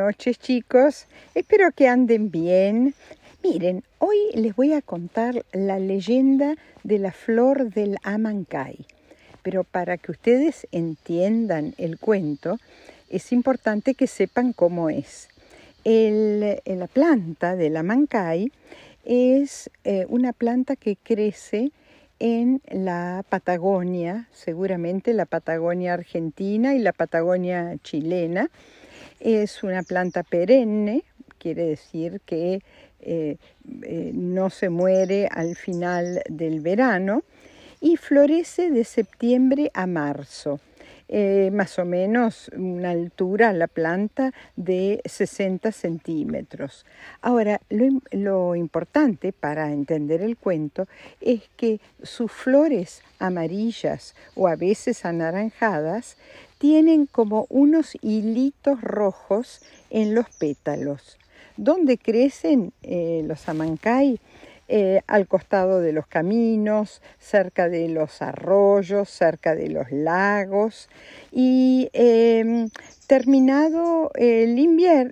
Noches chicos, espero que anden bien. Miren, hoy les voy a contar la leyenda de la flor del Amancay. Pero para que ustedes entiendan el cuento, es importante que sepan cómo es. la planta del Amancay es eh, una planta que crece en la Patagonia, seguramente la Patagonia argentina y la Patagonia chilena. Es una planta perenne, quiere decir que eh, eh, no se muere al final del verano y florece de septiembre a marzo. Eh, más o menos una altura la planta de 60 centímetros. Ahora, lo, importante para entender el cuento es que sus flores amarillas o a veces anaranjadas tienen como unos hilitos rojos en los pétalos. ¿Dónde crecen eh, los amancay? Eh, al costado de los caminos, cerca de los arroyos, cerca de los lagos. Y em, terminado el, invierno,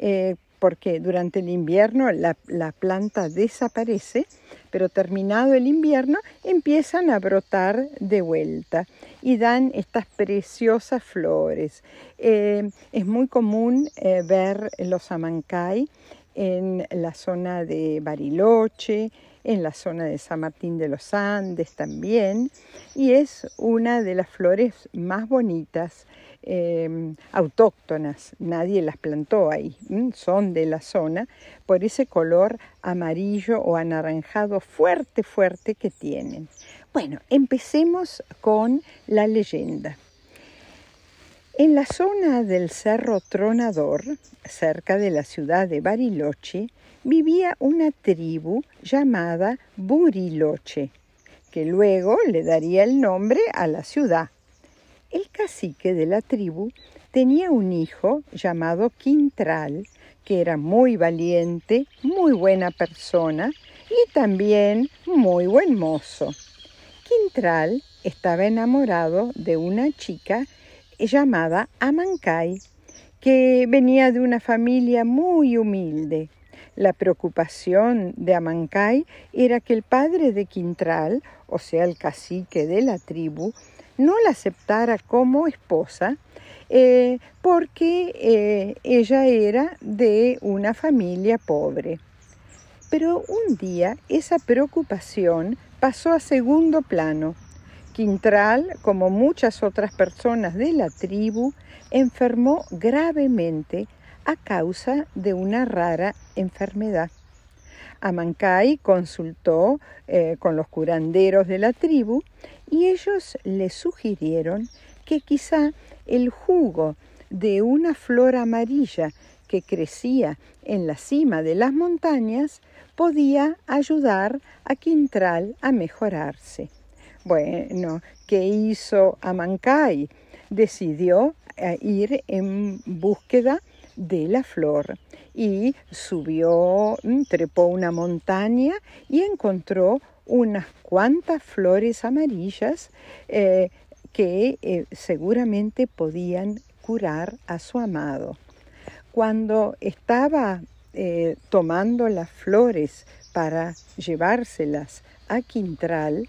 eh, porque durante el invierno la, planta desaparece, pero terminado el invierno empiezan a brotar de vuelta y dan estas preciosas flores. Eh, es muy común ver los amancay en la zona de Bariloche, en la zona de San Martín de los Andes también, y es una de las flores más bonitas, em, autóctonas, nadie las plantó ahí, son de la zona, por ese color amarillo o anaranjado fuerte, fuerte que tienen. Bueno, empecemos con la leyenda. En la zona del Cerro Tronador, cerca de la ciudad de Bariloche, vivía una tribu llamada Buriloche, que luego le daría el nombre a la ciudad. El cacique de la tribu tenía un hijo llamado Quintral, que era muy valiente, muy buena persona y también muy buen mozo. Quintral estaba enamorado de una chica llamada Amancay, que venía de una familia muy humilde. La preocupación de Amancay era que el padre de Quintral, o sea, el cacique de la tribu, no la aceptara como esposa eh, porque eh, ella era de una familia pobre. Pero un día esa preocupación pasó a segundo plano Quintral, como muchas otras personas de la tribu, enfermó gravemente a causa de una rara enfermedad. Amancay consultó eh, con los curanderos de la tribu y ellos le sugirieron que quizá el jugo de una flor amarilla que crecía en la cima de las montañas podía ayudar a Quintral a mejorarse. Bueno, ¿qué hizo Amancay? Decidió eh, ir en búsqueda de la flor y subió, mm, trepó una montaña y encontró unas cuantas flores amarillas eh, que eh, seguramente podían curar a su amado. Cuando estaba tomando las flores para llevárselas a Quintral,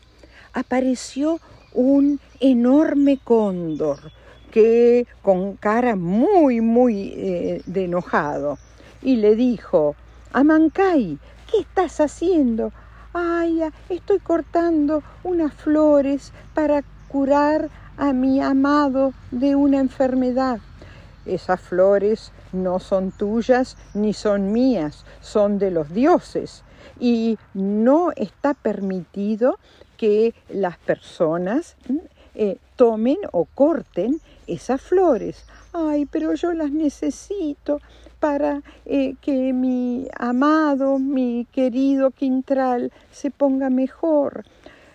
apareció un enorme cóndor que con cara muy, muy eh, de enojado y le dijo, Amancay, ¿qué estás haciendo? Ay, estoy cortando unas flores para curar a mi amado de una enfermedad. Esas flores no son tuyas ni son mías, son de los dioses y no está permitido que las personas eh, tomen o corten esas flores. Ay, pero yo las necesito para eh, que mi amado, mi querido Quintral se ponga mejor.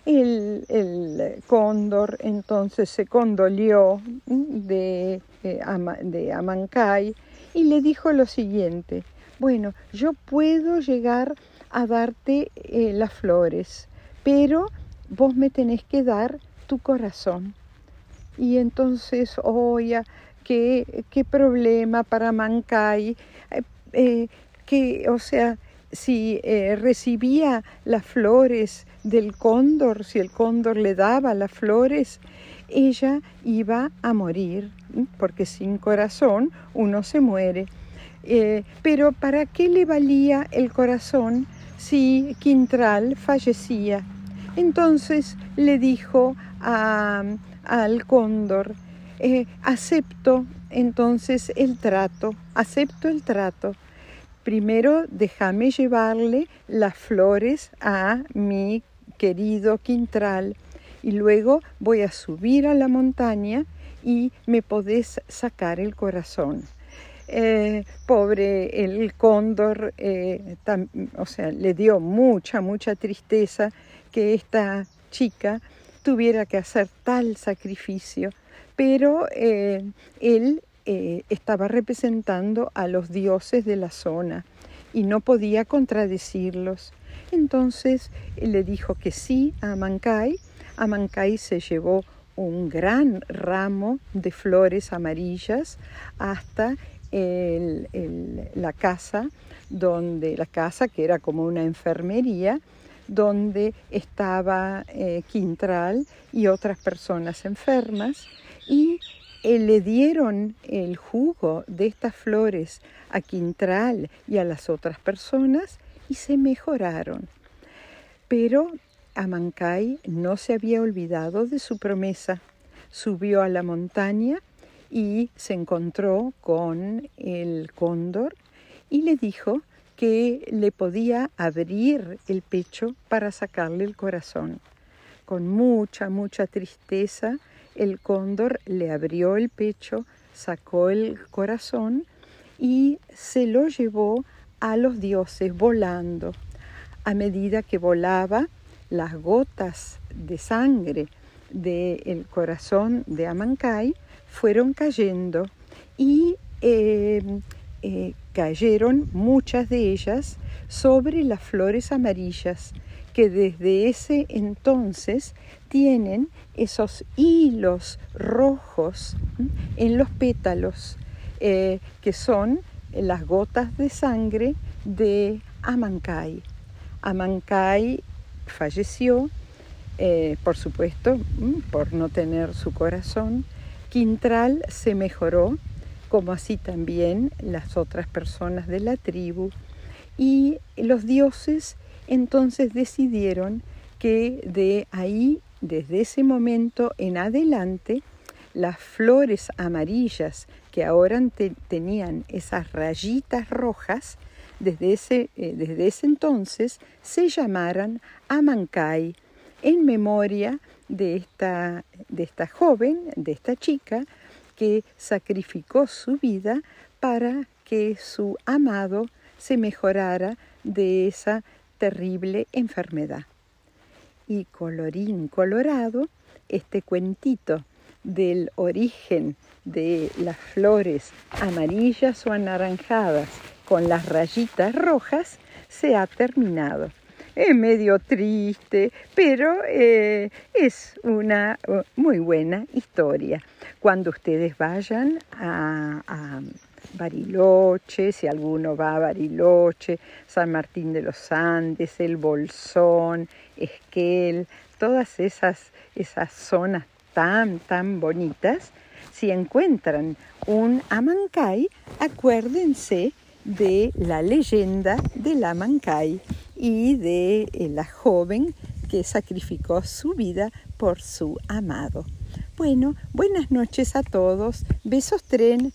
El, el cóndor entonces se condolió de, eh, de Amancay y le dijo lo siguiente, bueno, yo puedo llegar a darte las flores, pero vos me tenés que dar tu corazón. Y entonces Oya qué, qué problema para Mancay, eh, eh, que, o sea, si eh, recibía las flores del cóndor, si el cóndor le daba las flores, ella iba a morir, porque sin corazón uno se muere. Pero ¿para qué le valía el corazón si Quintral fallecía? Entonces le dijo al cóndor, eh, acepto entonces el trato, acepto el trato primero déjame llevarle las flores a mi querido Quintral y luego voy a subir a la montaña y me podés sacar el corazón. Eh, pobre el cóndor, eh, o sea, le dio mucha, mucha tristeza que esta chica tuviera que hacer tal sacrificio, pero eh, él estaba representando a los dioses de la zona y no podía contradecirlos. Entonces le dijo que sí a Amancay. Amancay se llevó un gran ramo de flores amarillas hasta la casa donde la casa que era como una enfermería donde estaba eh, Quintral y otras personas enfermas y eh, le dieron el jugo de estas flores a Quintral y a las otras personas y se mejoraron. Pero Amancay no se había olvidado de su promesa. Subió a la montaña y se encontró con el cóndor y le dijo que le podía abrir el pecho para sacarle el corazón. Con mucha, mucha tristeza, el cóndor le abrió el pecho, sacó el corazón y se lo llevó a los dioses volando. A medida que volaba, las gotas de sangre del corazón de Amancay fueron cayendo y eh, eh, cayeron muchas de ellas sobre las flores amarillas que desde ese entonces tienen esos hilos rojos en los pétalos, eh, que son las gotas de sangre de Amancay. Amancay falleció, eh, por supuesto, por no tener su corazón. Quintral se mejoró, como así también las otras personas de la tribu. Y los dioses entonces decidieron que de ahí desde ese momento en adelante, las flores amarillas que ahora tenían esas rayitas rojas, desde ese, eh, desde ese entonces se llamaran Amancay, en memoria de esta, de esta joven, de esta chica, que sacrificó su vida para que su amado se mejorara de esa terrible enfermedad y colorín colorado, este cuentito del origen de las flores amarillas o anaranjadas con las rayitas rojas se ha terminado. Es medio triste, pero eh, es una uh, muy buena historia. Cuando ustedes vayan a, a Bariloche, si alguno va a Bariloche, San Martín de los Andes, El Bolsón, Esquel, todas esas, esas zonas tan, tan bonitas, si encuentran un Amancay, acuérdense de la leyenda del Amancay y de eh, la joven que sacrificó su vida por su amado. Bueno, buenas noches a todos. Besos tren.